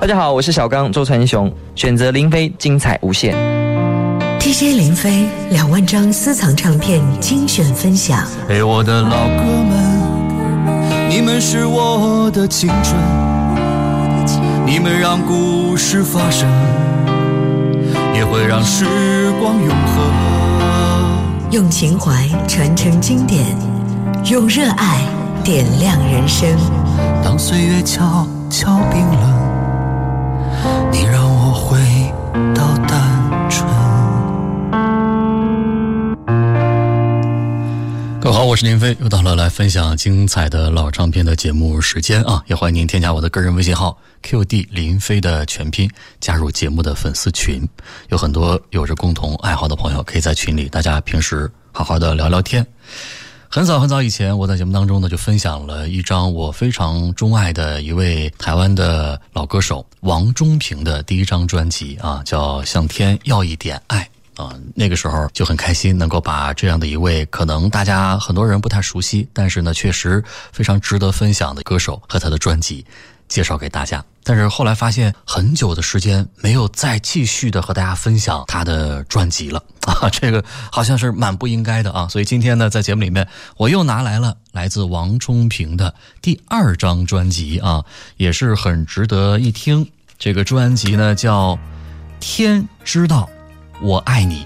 大家好，我是小刚周传雄，选择林飞，精彩无限。TJ 林飞两万张私藏唱片精选分享。陪，我的老哥们，你们是我的青春，你们让故事发生，也会让时光永恒。用情怀传承经典，用热爱点亮人生。当岁月悄悄冰冷。你让我回到单纯。各位好，我是林飞，又到了来分享精彩的老唱片的节目时间啊！也欢迎您添加我的个人微信号 QD 林飞的全拼，加入节目的粉丝群。有很多有着共同爱好的朋友，可以在群里，大家平时好好的聊聊天。很早很早以前，我在节目当中呢就分享了一张我非常钟爱的一位台湾的老歌手王中平的第一张专辑啊，叫《向天要一点爱》啊。那个时候就很开心，能够把这样的一位可能大家很多人不太熟悉，但是呢确实非常值得分享的歌手和他的专辑。介绍给大家，但是后来发现很久的时间没有再继续的和大家分享他的专辑了 啊，这个好像是蛮不应该的啊，所以今天呢，在节目里面我又拿来了来自王冲平的第二张专辑啊，也是很值得一听。这个专辑呢叫《天知道我爱你》，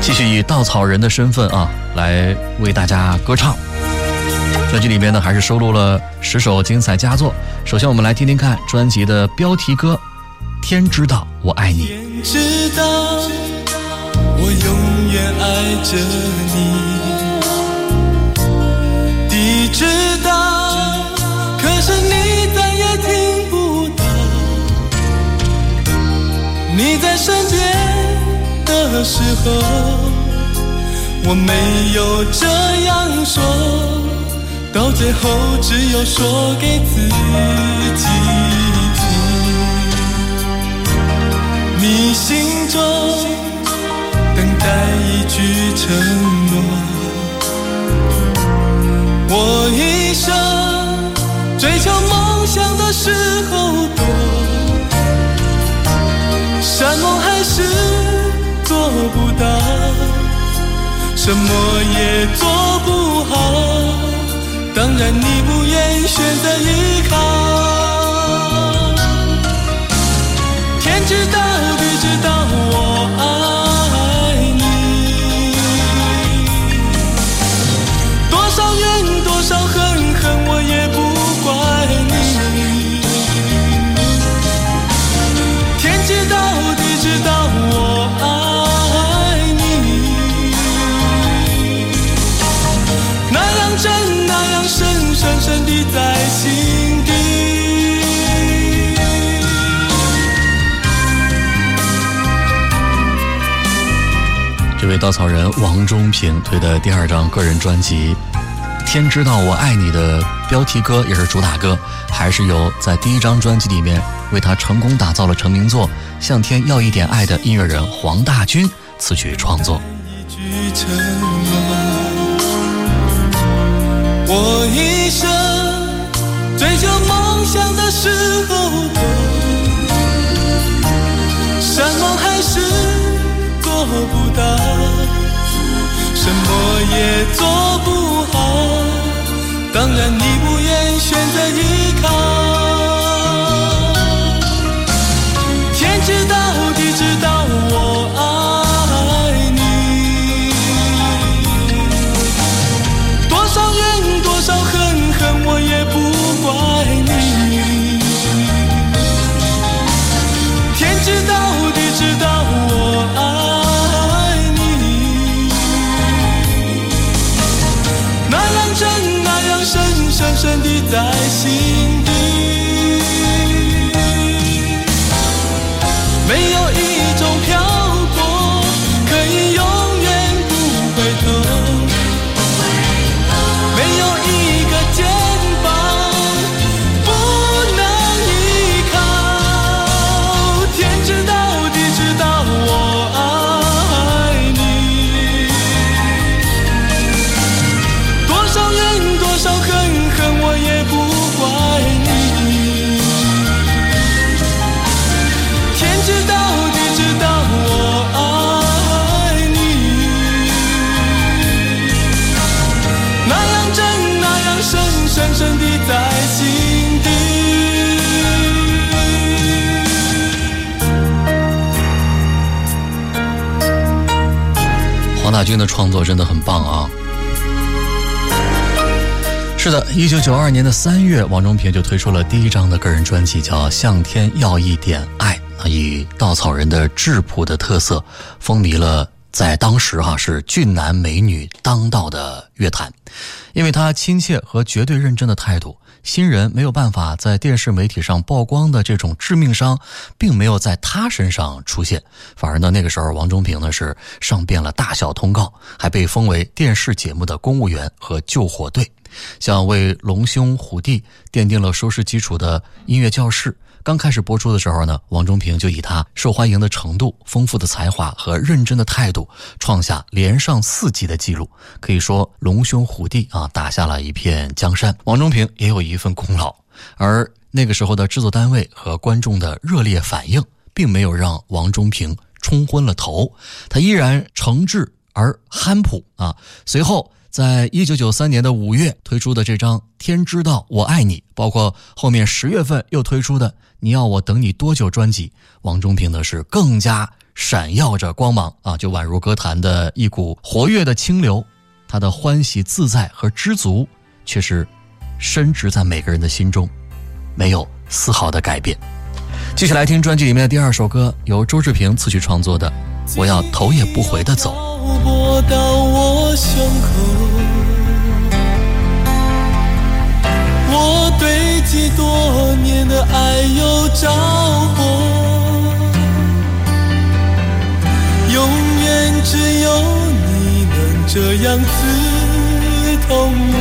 继续以稻草人的身份啊来为大家歌唱。专辑里面呢，还是收录了十首精彩佳作。首先，我们来听听看专辑的标题歌《天知道我爱你》。天知道我永远爱着你，地知道，可是你再也听不到。你在身边的时候，我没有这样说。到最后，只有说给自己听。你心中等待一句承诺，我一生追求梦想的时候多，山盟海誓做不到，什么也做不好。当然，你不愿选择依靠。这位稻草人王中平推的第二张个人专辑《天知道我爱你》的标题歌也是主打歌，还是由在第一张专辑里面为他成功打造了成名作《向天要一点爱》的音乐人黄大军词曲创作。我一生追求梦想的时候，山盟海誓做不到，什么也做不好。当然你不愿选择依靠，深深地在心大军的创作真的很棒啊！是的，一九九二年的三月，王中平就推出了第一张的个人专辑，叫《向天要一点爱》，以稻草人的质朴的特色，风靡了在当时哈是俊男美女当道的乐坛，因为他亲切和绝对认真的态度。新人没有办法在电视媒体上曝光的这种致命伤，并没有在他身上出现，反而呢，那个时候王中平呢是上遍了大小通告，还被封为电视节目的公务员和救火队，像为《龙兄虎弟》奠定了收视基础的音乐教室。刚开始播出的时候呢，王中平就以他受欢迎的程度、丰富的才华和认真的态度，创下连上四季的记录，可以说龙兄虎弟啊，打下了一片江山。王中平也有一份功劳，而那个时候的制作单位和观众的热烈反应，并没有让王中平冲昏了头，他依然诚挚而憨朴啊。随后。在一九九三年的五月推出的这张《天知道我爱你》，包括后面十月份又推出的《你要我等你多久》专辑，王中平呢是更加闪耀着光芒啊，就宛如歌坛的一股活跃的清流。他的欢喜自在和知足，却是深植在每个人的心中，没有丝毫的改变。继续来听专辑里面的第二首歌，由周志平词曲创作的《我要头也不回的走》。到我胸口。堆积多年的爱又着火，永远只有你能这样刺痛我，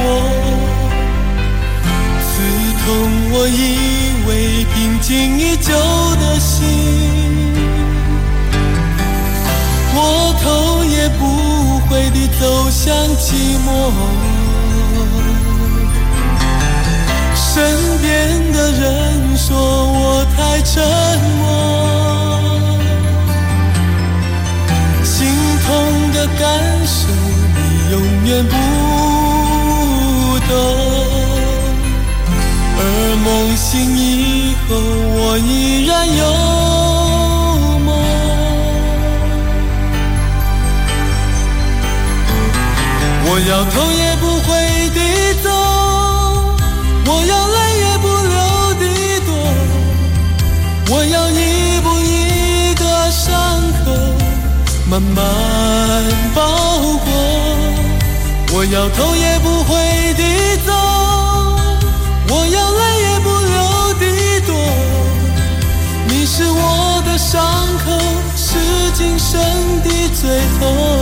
刺痛我以为平静已久的心，我头也不回地走向寂寞。身边的人说我太沉默，心痛的感受你永远不懂，而梦醒以后我依然有梦，我要头也不回慢慢包裹，我要头也不回地走，我要泪也不流地躲，你是我的伤口，是今生的最痛。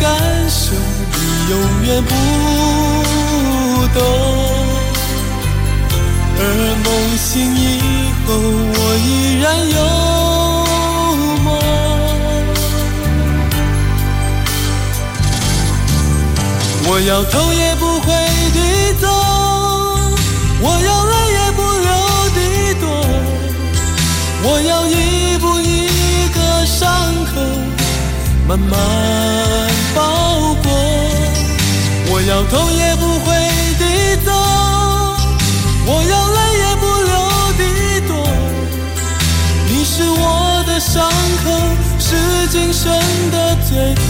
感受你永远不懂，而梦醒以后我依然有梦。我要头也不回地走，我要泪也不流地躲，我要一步一个伤口慢慢包裹。我要头也不回地走，我要泪也不流地躲。你是我的伤口，是今生的最痛。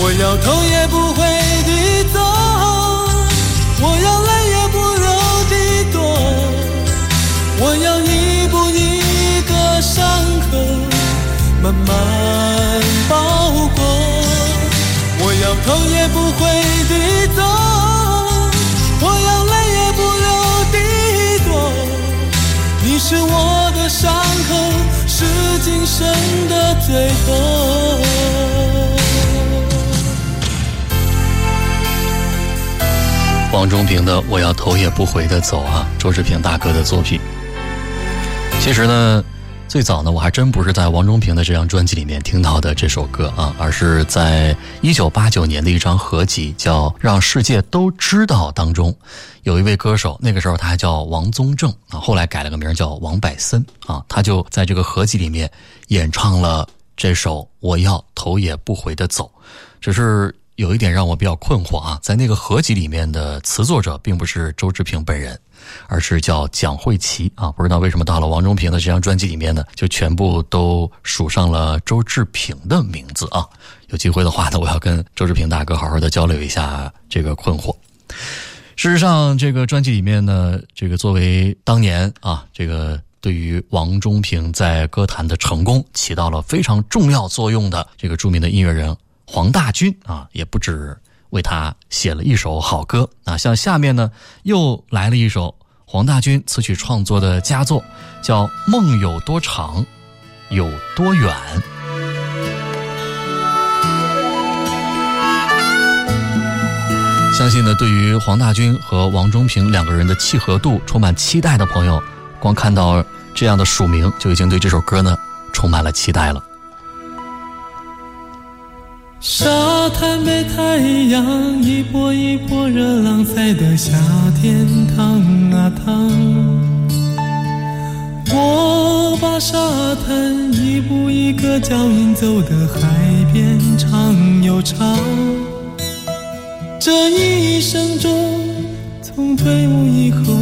我要头也不回地走，我要泪也不流地躲，我要一步一个伤口慢慢包裹。我要头也不回地走，我要泪也不流地躲，你是我的伤口，是今生的最痛。王中平的《我要头也不回的走》啊，周志平大哥的作品。其实呢，最早呢，我还真不是在王中平的这张专辑里面听到的这首歌啊，而是在一九八九年的一张合集叫《让世界都知道》当中，有一位歌手，那个时候他还叫王宗正啊，后来改了个名叫王柏森啊，他就在这个合集里面演唱了这首《我要头也不回的走》，只是。有一点让我比较困惑啊，在那个合集里面的词作者并不是周志平本人，而是叫蒋慧琪啊。不知道为什么到了王中平的这张专辑里面呢，就全部都署上了周志平的名字啊。有机会的话呢，我要跟周志平大哥好好的交流一下这个困惑。事实上，这个专辑里面呢，这个作为当年啊，这个对于王中平在歌坛的成功起到了非常重要作用的这个著名的音乐人。黄大军啊，也不止为他写了一首好歌啊，像下面呢又来了一首黄大军词曲创作的佳作，叫《梦有多长，有多远》。相信呢，对于黄大军和王中平两个人的契合度充满期待的朋友，光看到这样的署名就已经对这首歌呢充满了期待了。沙滩被太阳一波一波热浪晒得夏天烫啊烫，我把沙滩一步一个脚印走的海边长又长。这一生中，从退伍以后，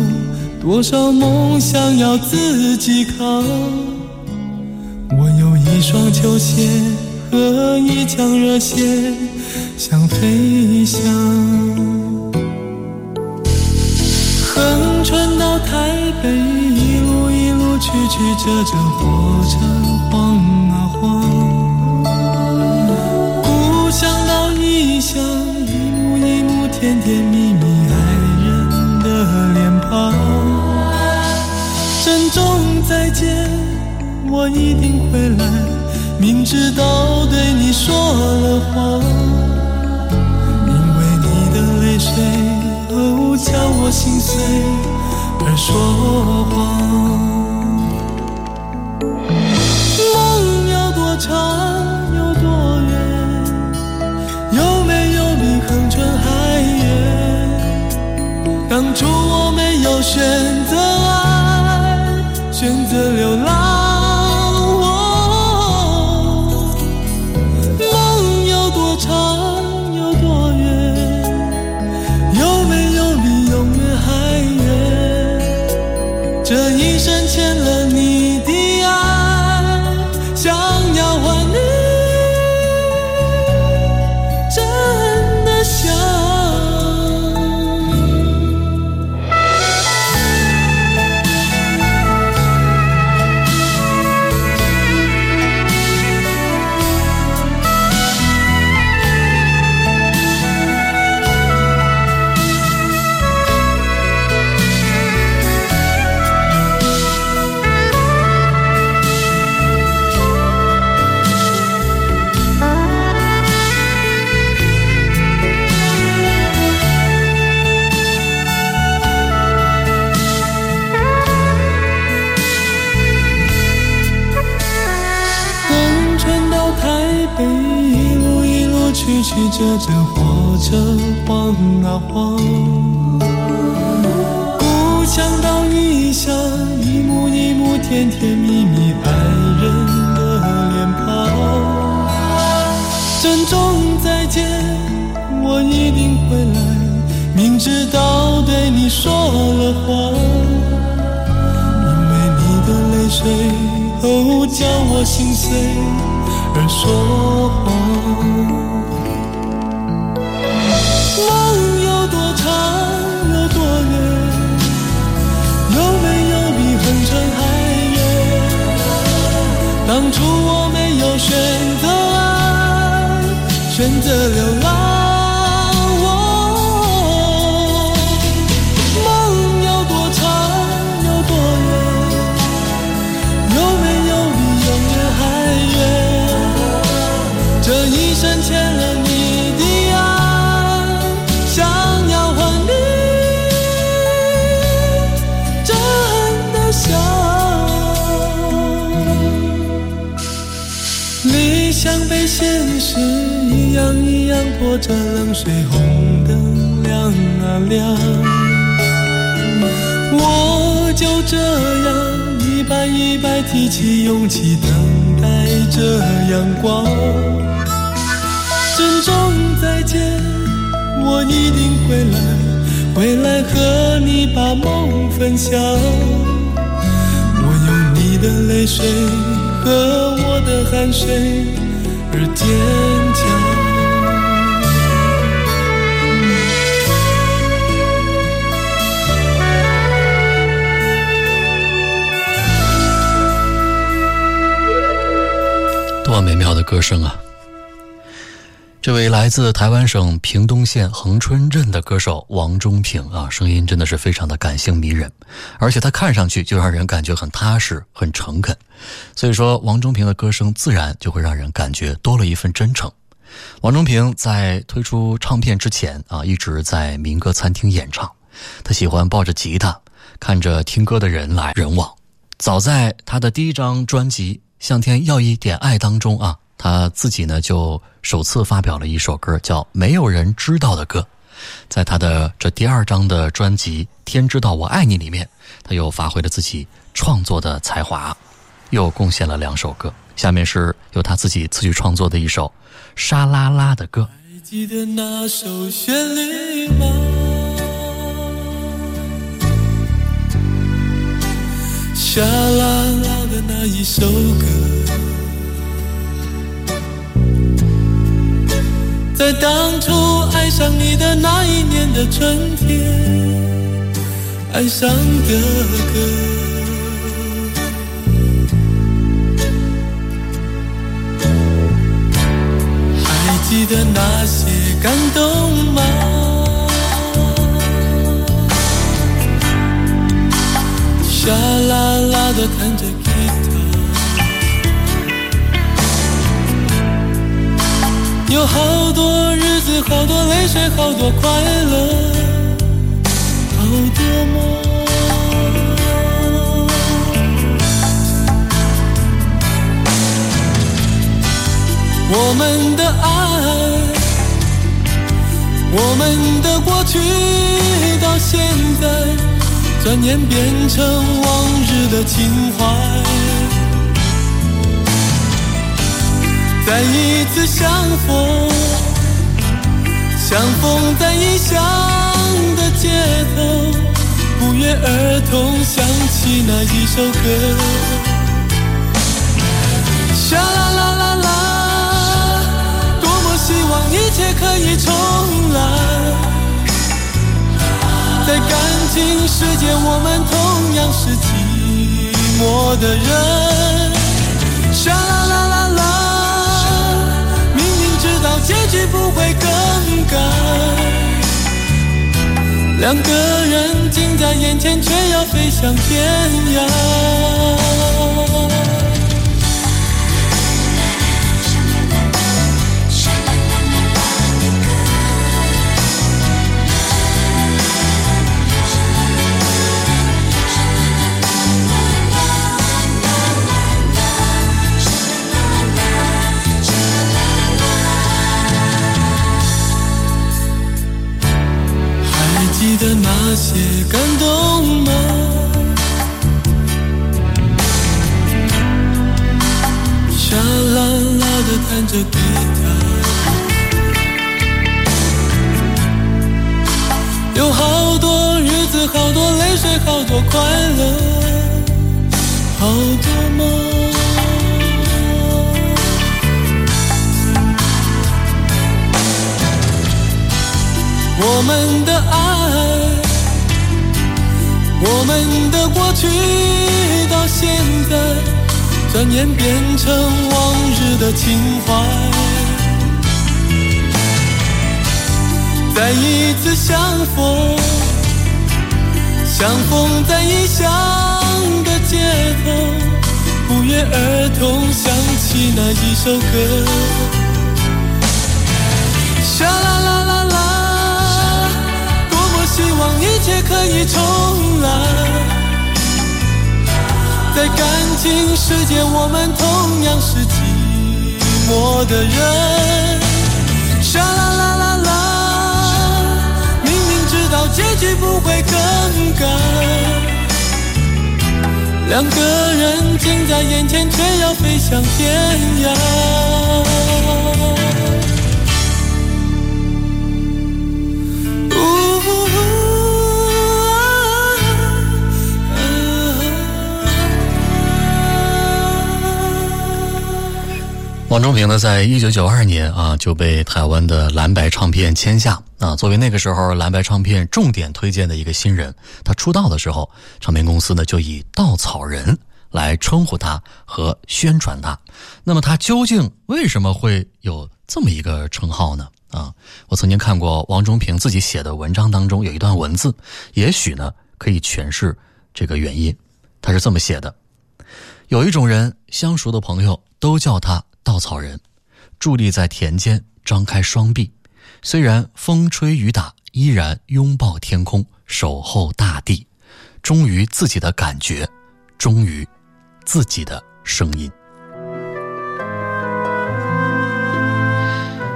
多少梦想要自己扛。我有一双球鞋。和一腔热血想飞翔，横穿到台北，一路一路曲曲折折，火车晃啊晃。故乡到异乡，一幕一幕甜甜蜜蜜，爱人的脸庞。珍重再见，我一定会来。明知道对你说了谎，因为你的泪水哦叫我心碎而说谎。梦有多长有多远？有没有比横穿还远？当初我没有选择爱，选择留当初我没有选择爱，选择流浪。泼着冷水，红灯亮啊亮。我就这样一摆一摆提起勇气，等待着阳光。珍重再见，我一定会来，回来和你把梦分享。我用你的泪水和我的汗水而坚多美妙的歌声啊！这位来自台湾省屏东县恒春镇的歌手王中平啊，声音真的是非常的感性迷人，而且他看上去就让人感觉很踏实、很诚恳。所以说，王中平的歌声自然就会让人感觉多了一份真诚。王中平在推出唱片之前啊，一直在民歌餐厅演唱，他喜欢抱着吉他，看着听歌的人来人往。早在他的第一张专辑《向天要一点爱》当中啊。他自己呢，就首次发表了一首歌，叫《没有人知道的歌》。在他的这第二张的专辑《天知道我爱你》里面，他又发挥了自己创作的才华，又贡献了两首歌。下面是由他自己词曲创作的一首《沙啦啦的歌》。还记得那首旋律吗？沙啦啦的那一首歌。在当初爱上你的那一年的春天，爱上的歌。还记得那些感动吗？沙啦啦的弹着。有好多日子，好多泪水，好多快乐，好多梦。我们的爱，我们的过去，到现在，转眼变成往日的情怀。再一次相逢，相逢在异乡的街头，不约而同想起那一首歌。沙啦啦啦啦，多么希望一切可以重来，在感情世界，我们同样是寂寞的人。不会更改，两个人近在眼前，却要飞向天涯。的那些感动吗？沙啦啦的弹着吉他，有好多日子，好多泪水，好多快乐，好多梦。我们的爱，我们的过去，到现在，转眼变成往日的情怀。再一次相逢，相逢在异乡的街头，不约而同想起那一首歌。沙啦啦。希望一切可以重来，在感情世界，我们同样是寂寞的人。沙啦啦啦啦，明明知道结局不会更改，两个人近在眼前，却要飞向天涯。王中平呢，在一九九二年啊就被台湾的蓝白唱片签下啊，作为那个时候蓝白唱片重点推荐的一个新人，他出道的时候，唱片公司呢就以“稻草人”来称呼他和宣传他。那么他究竟为什么会有这么一个称号呢？啊，我曾经看过王中平自己写的文章当中有一段文字，也许呢可以诠释这个原因。他是这么写的：有一种人，相熟的朋友都叫他。稻草人，伫立在田间，张开双臂，虽然风吹雨打，依然拥抱天空，守候大地，忠于自己的感觉，忠于自己的声音。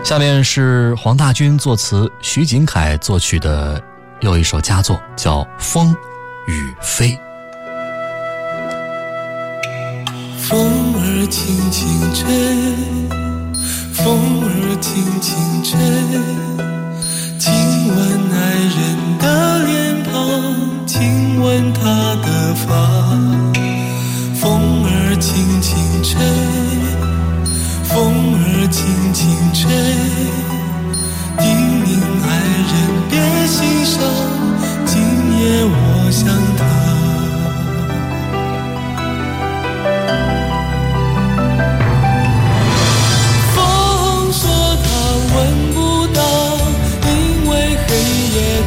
下面是黄大军作词，徐锦凯作曲的又一首佳作，叫《风与飞》。风轻轻吹，风儿轻轻吹，亲吻爱人的脸庞，亲吻他的发。风儿轻轻吹，风儿轻轻吹，叮咛爱人别心伤，今夜我想他。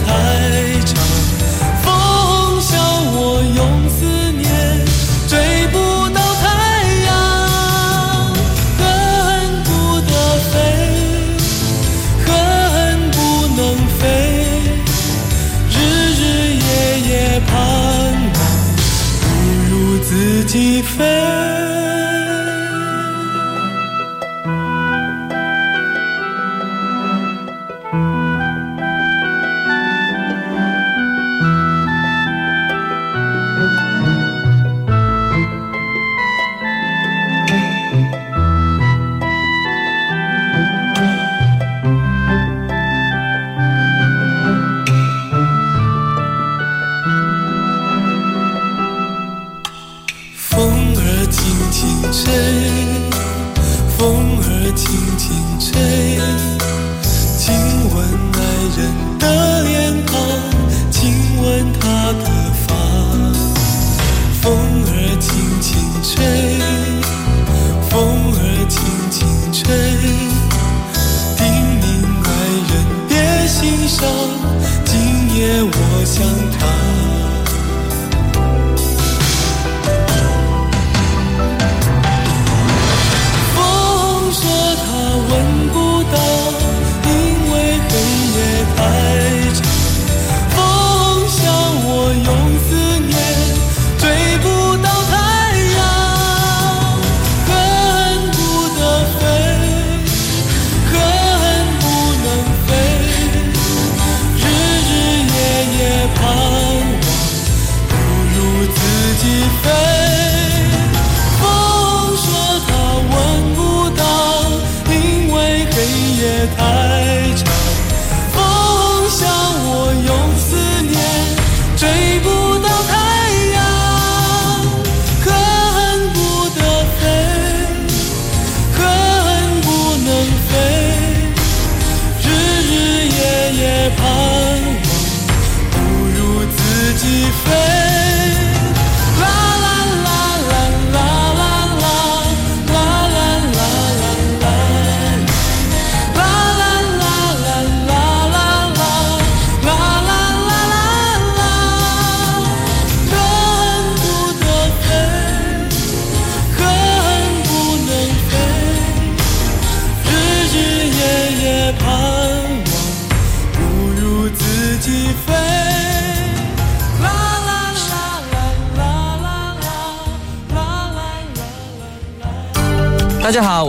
大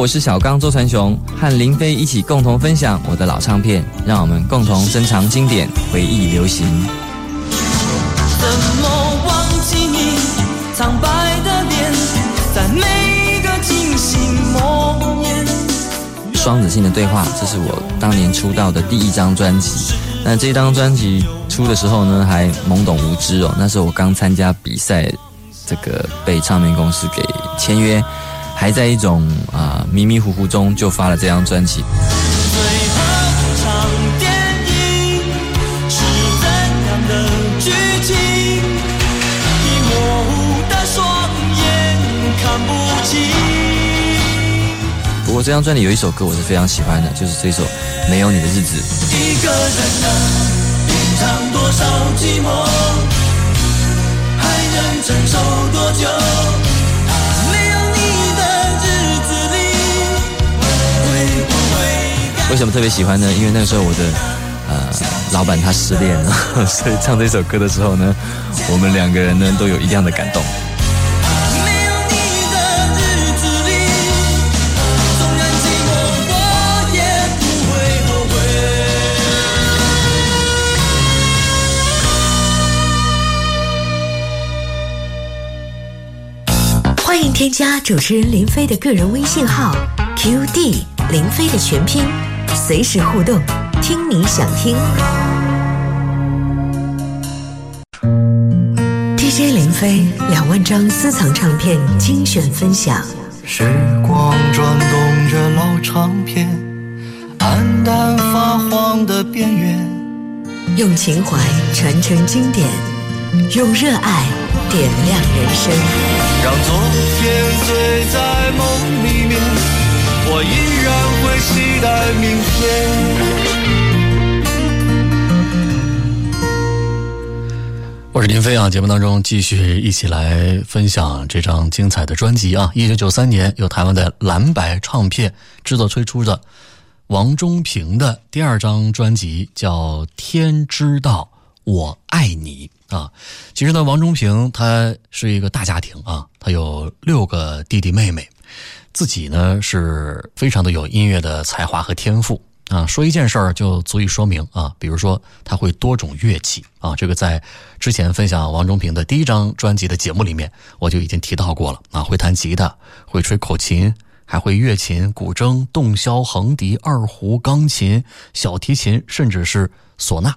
我是小刚周传雄，和林飞一起共同分享我的老唱片，让我们共同珍藏经典，回忆流行。怎么忘记你苍白的脸，在每个惊醒梦魇。双子星的对话，这是我当年出道的第一张专辑。那这张专辑出的时候呢，还懵懂无知哦。那时候我刚。参加比赛，这个被唱片公司给签约，还在一种迷迷糊糊中就发了这张专辑。最后一场电影是怎样的剧情？已模糊的双眼看不清。不过这张专辑有一首歌我是非常喜欢的，就是这首《没有你的日子》。一个人能品尝多少寂寞，还能承受多久？为什么特别喜欢呢？因为那时候我的呃老板他失恋了，所以唱这首歌的时候呢，我们两个人呢都有一样的感动。没有你的日子里，我也不会后悔。欢迎添加主持人林飞的个人微信号 QD 林飞的全拼，随时互动，听你想听。DJ 林飞两万张私藏唱片精选分享。时光转动着老唱片，暗淡发黄的边缘。用情怀传承经典，用热爱点亮人生。让昨天醉在梦里面，我依然会期待明天。我是林飞啊，节目当中继续一起来分享这张精彩的专辑啊！一九九三年由台湾的蓝白唱片制作推出的王中平的第二张专辑叫《天知道我爱你》啊。其实呢，王中平他是一个大家庭啊，他有六个弟弟妹妹，自己呢是非常的有音乐的才华和天赋。啊，说一件事儿就足以说明啊，比如说他会多种乐器啊，这个在之前分享王中平的第一张专辑的节目里面我就已经提到过了。啊，会弹吉他，会吹口琴，还会乐琴、古筝、洞箫、横笛、二胡、钢琴、小提琴，甚至是唢呐，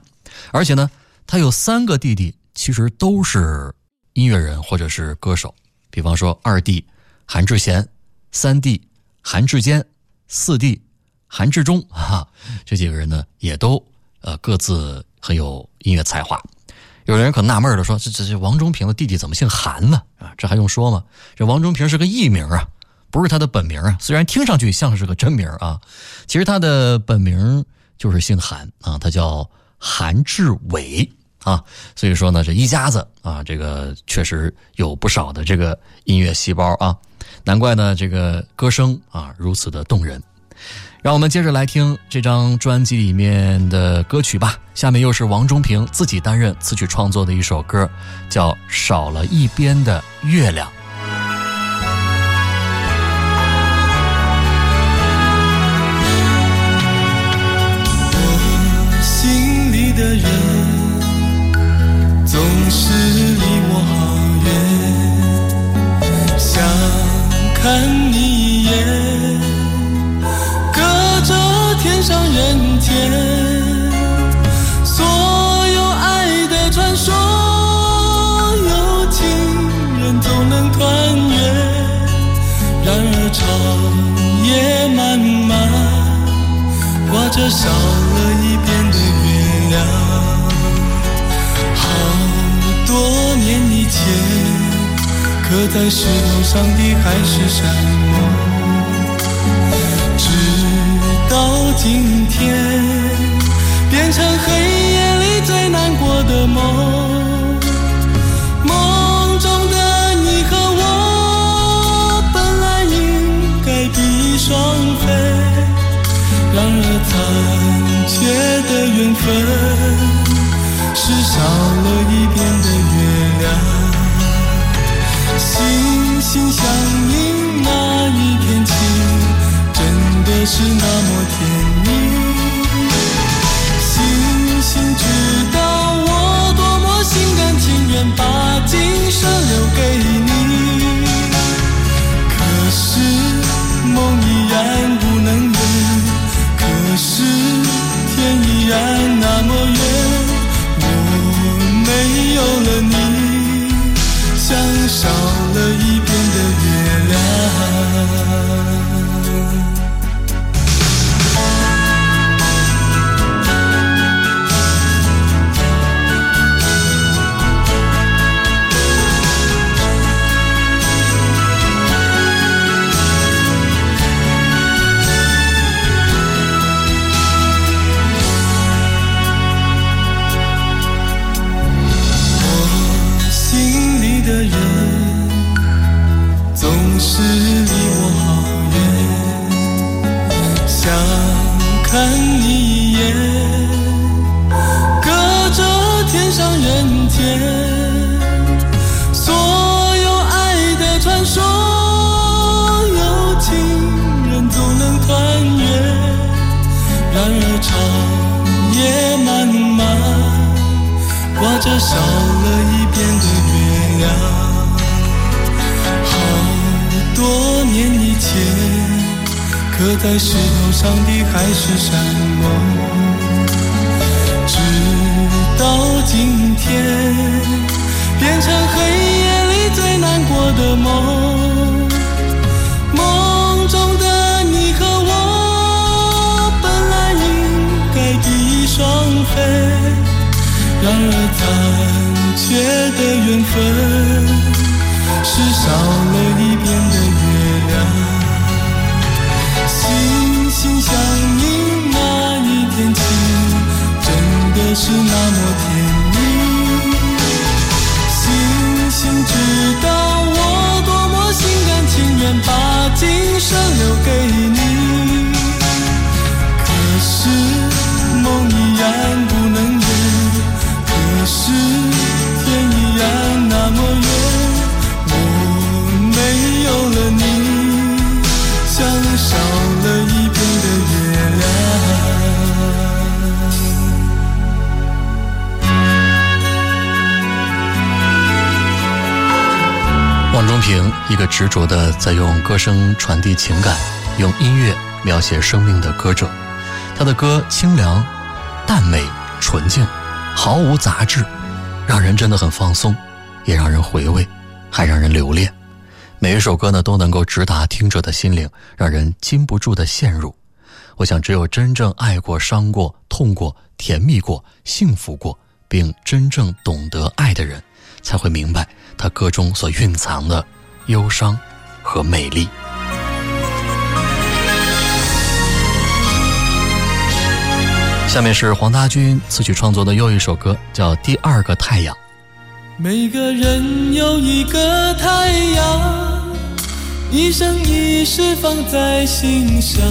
而且呢，他有三个弟弟，其实都是音乐人或者是歌手，比方说二弟韩志贤，三弟韩志坚，四弟。韩志忠 啊，这几个人呢也都呃各自很有音乐才华。有的人可纳闷了，说这这这王中平的弟弟怎么姓韩呢？啊，这还用说吗？这王中平是个艺名啊，不是他的本名啊。虽然听上去像是个真名啊，其实他的本名就是姓韩啊，他叫韩志伟啊。所以说呢，这一家子啊，这个确实有不少的这个音乐细胞啊，难怪呢这个歌声啊如此的动人。让我们接着来听这张专辑里面的歌曲吧。下面又是王中平自己担任词曲创作的一首歌，叫《少了一边的月亮》。挂着少了一边的月亮。好多年以前，刻在石头上的海誓山盟。直到今天，变成黑夜里最难过的。梦夜的缘分是少了一点的月亮心心相印那一天起真的是那么甜蜜星星知道我多么心甘情愿把今生留给你可是梦依然然那么远。我没有了你，像少间，所有爱的传说，有情人总能团圆，然而长夜漫漫。挂着少了一边的月亮，好多年以前刻在石头上的海誓山盟，到今天变成黑夜里最难过的梦。梦中的你和我本来应该第一双飞。然而残缺的缘分，是少了一边的真的是那么甜蜜。星星知道我多么心甘情愿把今生留给你，可是梦依然不能圆。可是天依然那么远，我没有了你，像少一个执着的在用歌声传递情感、用音乐描写生命的歌者。他的歌清凉、淡美、纯净，毫无杂质，让人真的很放松，也让人回味，还让人留恋。每一首歌呢，都能够直达听者的心灵，让人禁不住的陷入。我想，只有真正爱过、伤过、痛过、甜蜜过、幸福过，并真正懂得爱的人，才会明白他歌中所蕴藏的忧伤和美丽。下面是黄大军词曲创作的又一首歌，叫《第二个太阳》。每个人有一个太阳，一生一世放在心上，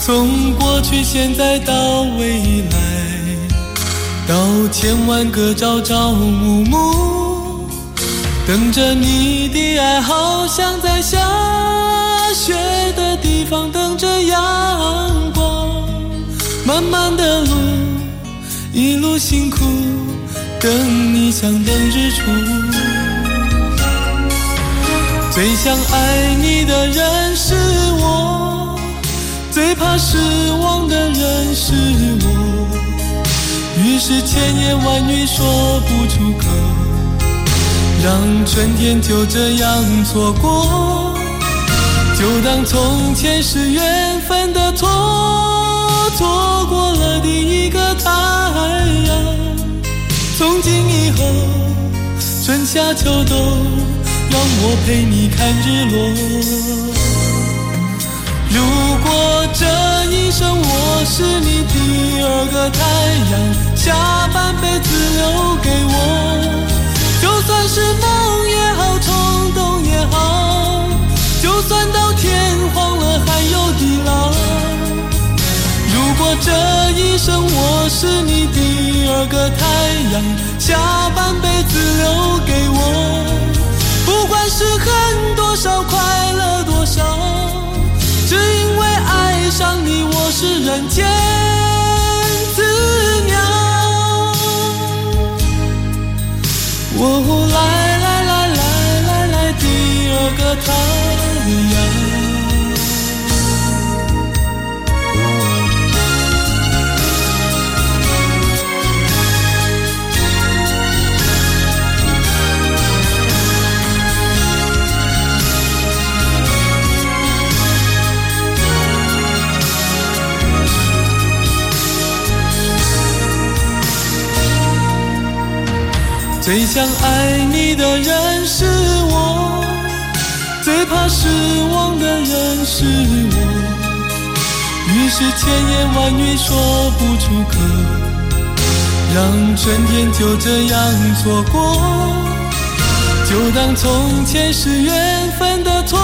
从过去、现在到未来，到千万个朝朝暮暮，等着你的爱，好像在下雪的地方等着阳光。漫漫的路，一路辛苦。等你像等日出，最想爱你的人是我，最怕失望的人是我。于是千言万语说不出口，让春天就这样错过，就当从前是缘分的错，错过了第一个太阳。从今以后，春夏秋冬，让我陪你看日落。如果这一生我是你第二个太阳，下半辈子留给我，就算是梦也好，冲动也好，就算到天荒了还有地老。如果这一生我是你第二个太阳，下半辈子留给我，不管是恨多少，快乐多少，只因为爱上你，我是人间最想爱你的人是我，最怕失望的人是我。于是千言万语说不出口，让春天就这样错过，就当从前是缘分的错，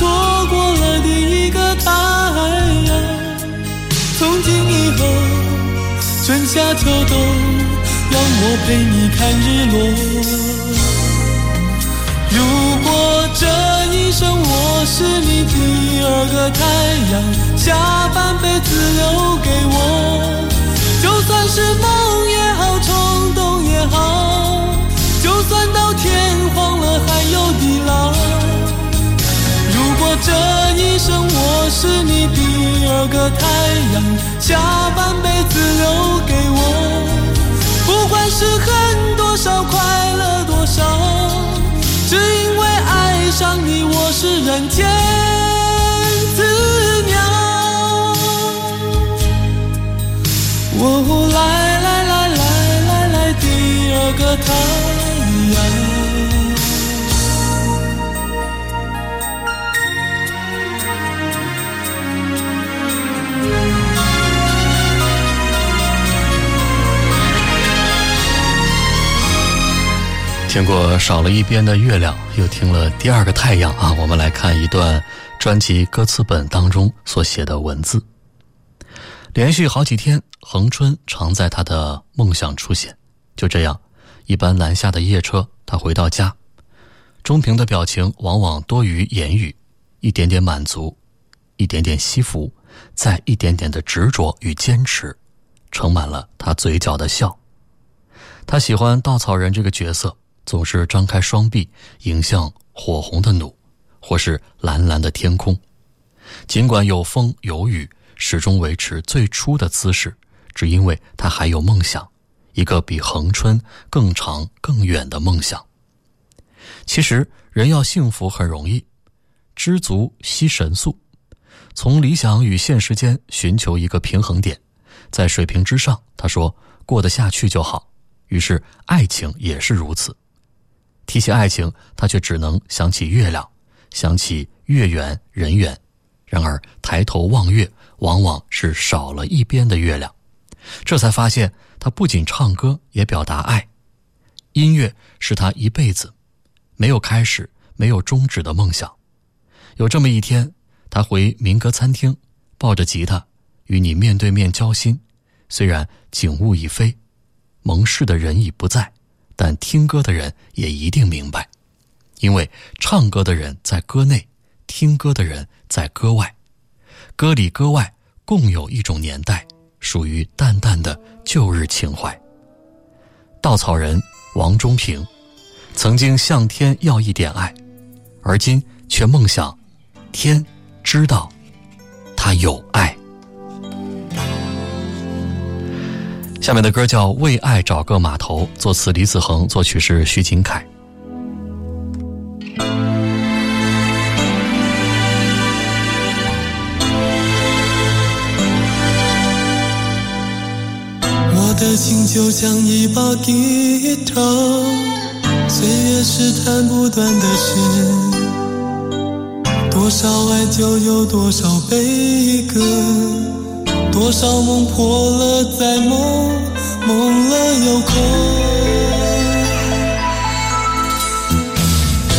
错过了第一个太阳。从今以后，春夏秋冬，让我陪你看日落。如果这一生我是你第二个太阳，下半辈子留给我，就算是梦也好，冲动也好，就算到天荒了还有地老。如果这一生我是你第二个太阳，下半辈子留给我，不管是恨多少，快乐多少。只因为爱上你，我是人间子鸟。哦，来来来来来来，第二个他听过少了一边的月亮，又听了第二个太阳啊！我们来看一段专辑歌词本当中所写的文字。连续好几天，恒春常在他的梦想出现。就这样，一班南下的夜车，他回到家，中平的表情往往多于言语，一点点满足，一点点惜福，再一点点的执着与坚持，盛满了他嘴角的笑。他喜欢稻草人这个角色。总是张开双臂迎向火红的弩，或是蓝蓝的天空。尽管有风有雨，始终维持最初的姿势，只因为他还有梦想，一个比恒春更长更远的梦想。其实人要幸福很容易，知足惜神速，从理想与现实间寻求一个平衡点，在水平之上，他说过得下去就好。于是爱情也是如此。提起爱情，他却只能想起月亮，想起月圆人圆。然而抬头望月，往往是少了一边的月亮。这才发现，他不仅唱歌，也表达爱。音乐是他一辈子没有开始、没有终止的梦想。有这么一天，他回民歌餐厅，抱着吉他，与你面对面交心。虽然景物已非，盟誓的人已不在。但听歌的人也一定明白，因为唱歌的人在歌内，听歌的人在歌外，歌里歌外共有一种年代，属于淡淡的旧日情怀。稻草人王中平，曾经向天要一点爱，而今却梦想，天知道他有爱。下面的歌叫《为爱找个码头》，作词李子恒，作曲是徐景凯。我的心就像一把吉他，岁月是弹不断的弦，多少爱就有多少悲歌。多少梦破了再梦，梦了又空。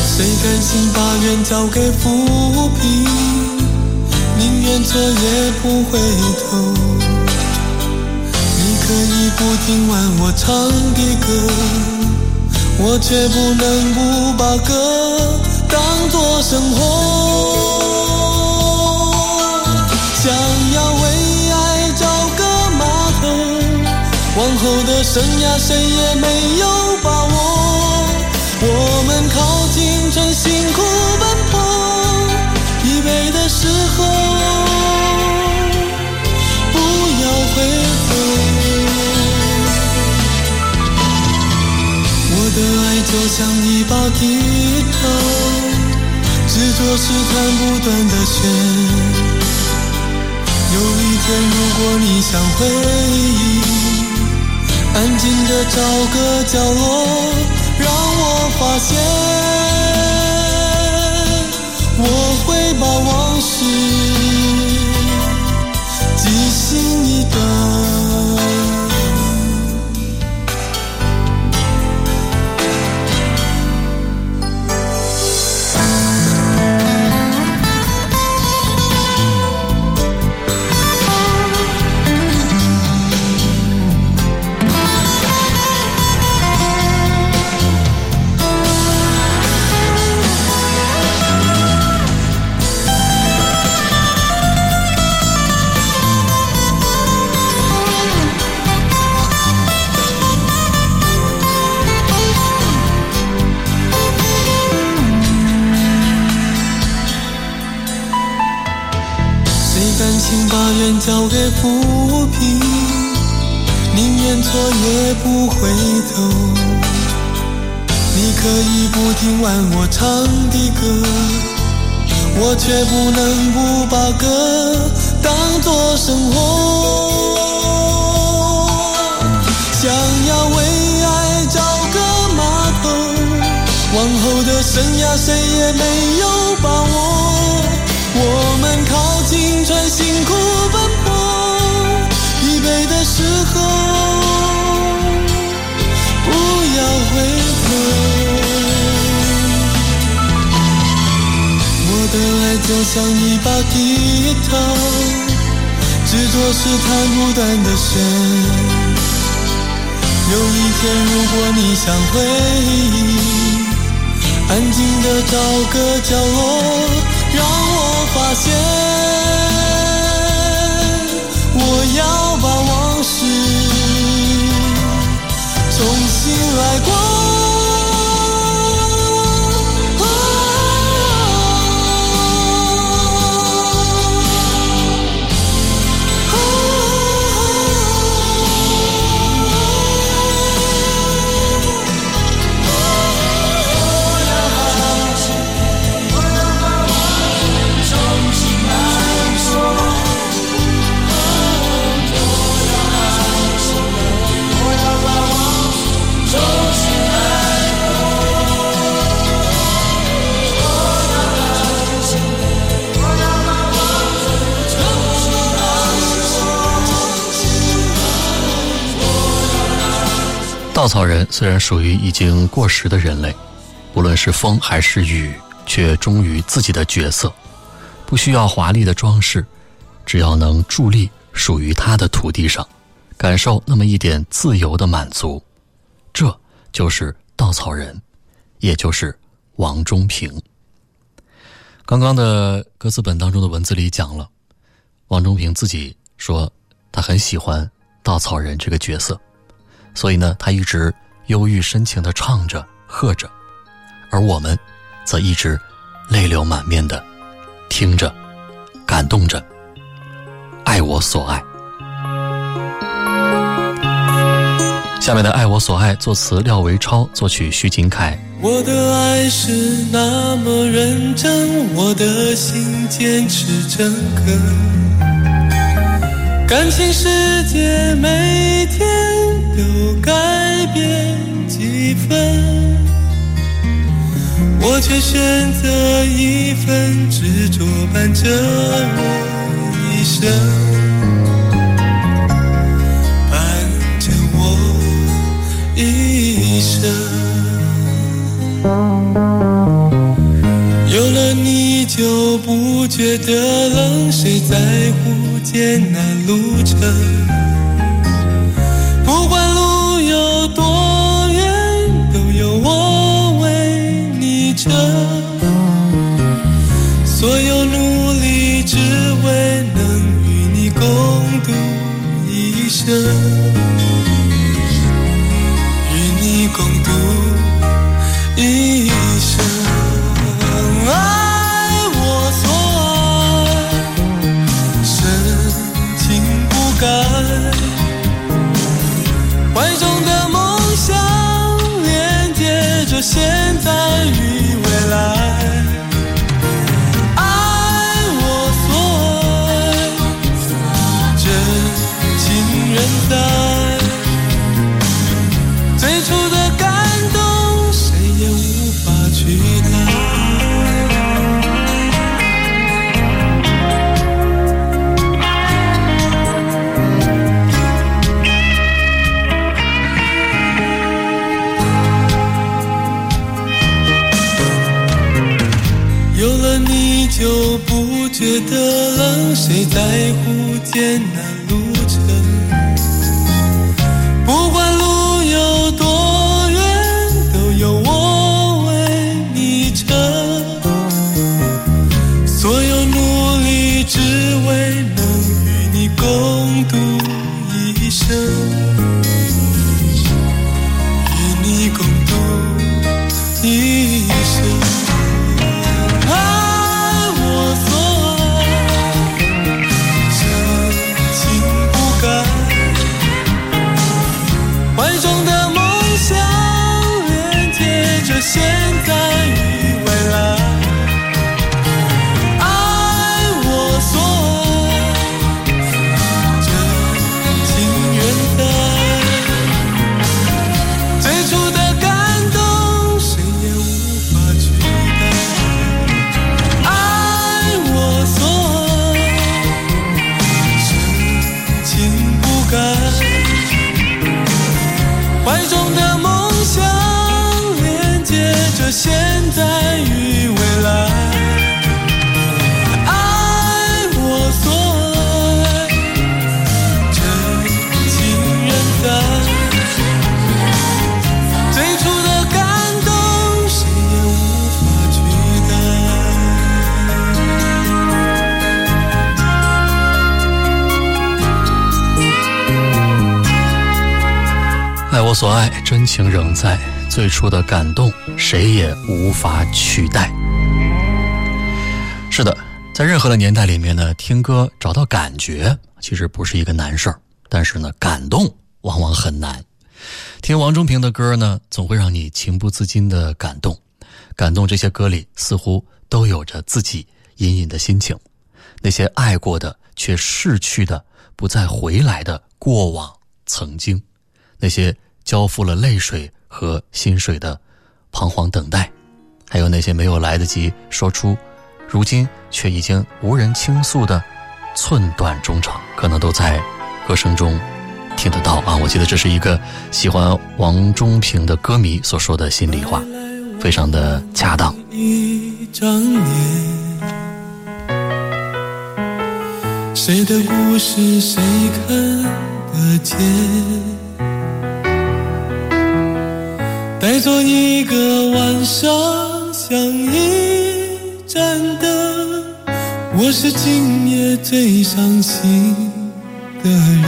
谁甘心把缘交给浮萍？宁愿错也不回头。你可以不听完我唱的歌，我却不能不把歌当作生活。想往后的生涯，谁也没有把握。我们靠青春，辛苦奔波，疲惫的时候不要回头。我的爱就像一把吉他，执着是弹不断的弦。有一天，如果你想回忆。安静的找个角落，让我发现，我会把往事记心一段。不能不把歌当作生活。想要为爱找个码头，往后的生涯谁也没有把握。的爱就像一把吉他，执着是弹不断的弦。有一天，如果你想回忆，安静的找个角落，让我发现，我要把往事重新来过。虽然属于已经过时的人类，无论是风还是雨，却忠于自己的角色，不需要华丽的装饰，只要能伫立属于他的土地上，感受那么一点自由的满足，这就是稻草人，也就是王中平。刚刚的歌词本当中的文字里讲了，王中平自己说他很喜欢稻草人这个角色。所以呢，他一直忧郁深情的唱着、喝着，而我们，则一直泪流满面的听着、感动着，爱我所爱。下面的《爱我所爱》，作词廖维超，作曲徐锦凯。我的爱是那么认真，我的心坚持诚恳，感情世界每天都改分，我却选择一份执着伴着我一生，伴着我一生。有了你就不觉得冷，谁在乎艰难路程？的，谁在乎艰难路程？所爱，真情仍在。最初的感动，谁也无法取代。是的，在任何的年代里面呢，听歌找到感觉其实不是一个难事儿，但是呢，感动往往很难。听王中平的歌呢，总会让你情不自禁的感动。感动这些歌里似乎都有着自己隐隐的心情，那些爱过的却逝去的、不再回来的过往曾经。那些交付了泪水和薪水的彷徨等待，还有那些没有来得及说出，如今却已经无人倾诉的寸断衷肠，可能都在歌声中听得到啊！我记得这是一个喜欢王中平的歌迷所说的心里话，非常的恰当。谁的故事谁看得见？带走一个晚上像一盏灯，我是今夜最伤心的人。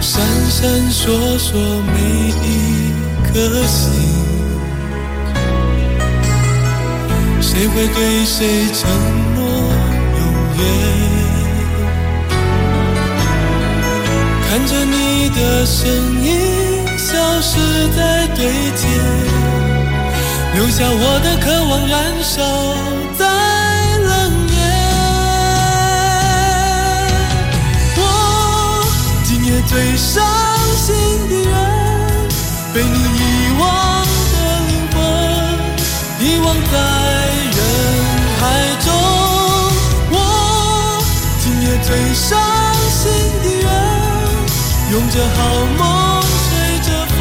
闪闪烁烁每一颗星，谁会对谁承诺永远？看着你的身影消失在对街，留下我的渴望燃烧在冷夜。我今夜最伤心的人，被你遗忘的灵魂，遗忘在人海中。我今夜最伤。拥着好梦，吹着风，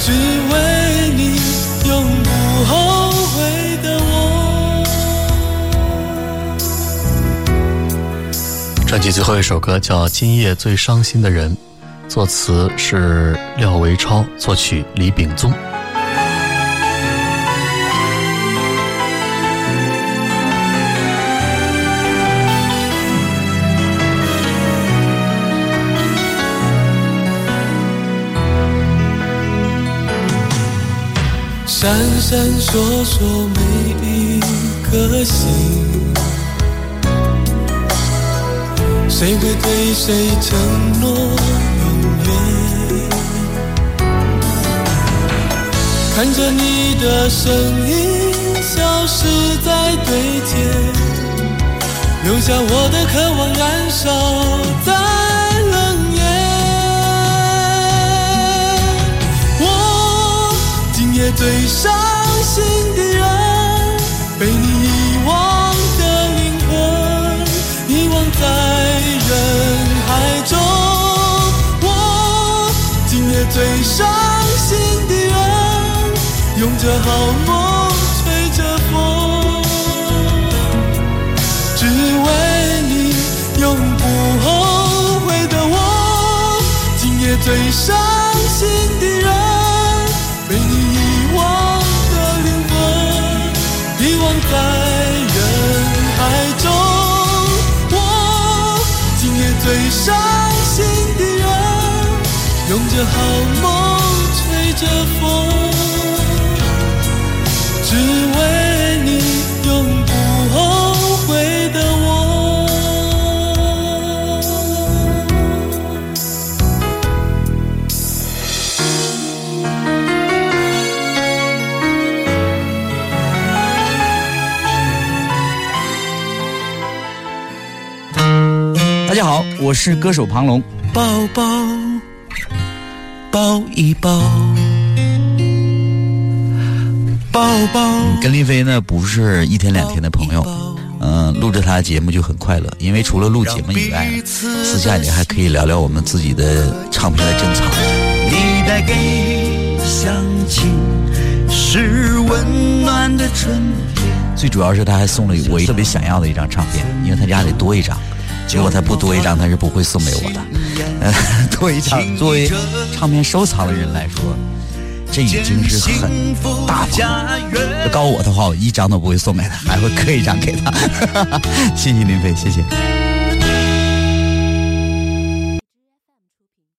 只为你永不后悔的我。专辑最后一首歌叫《今夜最伤心的人》，作词是廖维超，作曲李秉宗。闪闪烁烁每一颗星，谁会对谁承诺永远？看着你的身影消失在对街，留下我的渴望燃烧在夜最伤心的人，被你遗忘的灵魂遗忘在人海中。我今夜最伤心的人，拥着好梦吹着风，只为你永不后悔的我。今夜最伤心的。着好梦，吹着风，只为你永不后悔的我。大家好，我是歌手庞龙。抱抱，抱一抱，抱抱。跟林飞呢不是一天两天的朋友，嗯、录着他的节目就很快乐，因为除了录节目以外呢，私下里还可以聊聊我们自己的唱片的珍藏。你带给乡亲是温暖的春天。最主要是他还送了我一特别想要的一张唱片，因为他家里多一张，如果他不多一张，他是不会送给我的。作为一场，作为唱片收藏的人来说，这已经是很大方了。要告我的话，我一张都不会送给他，还会刻一张给他。谢谢林飞，谢谢。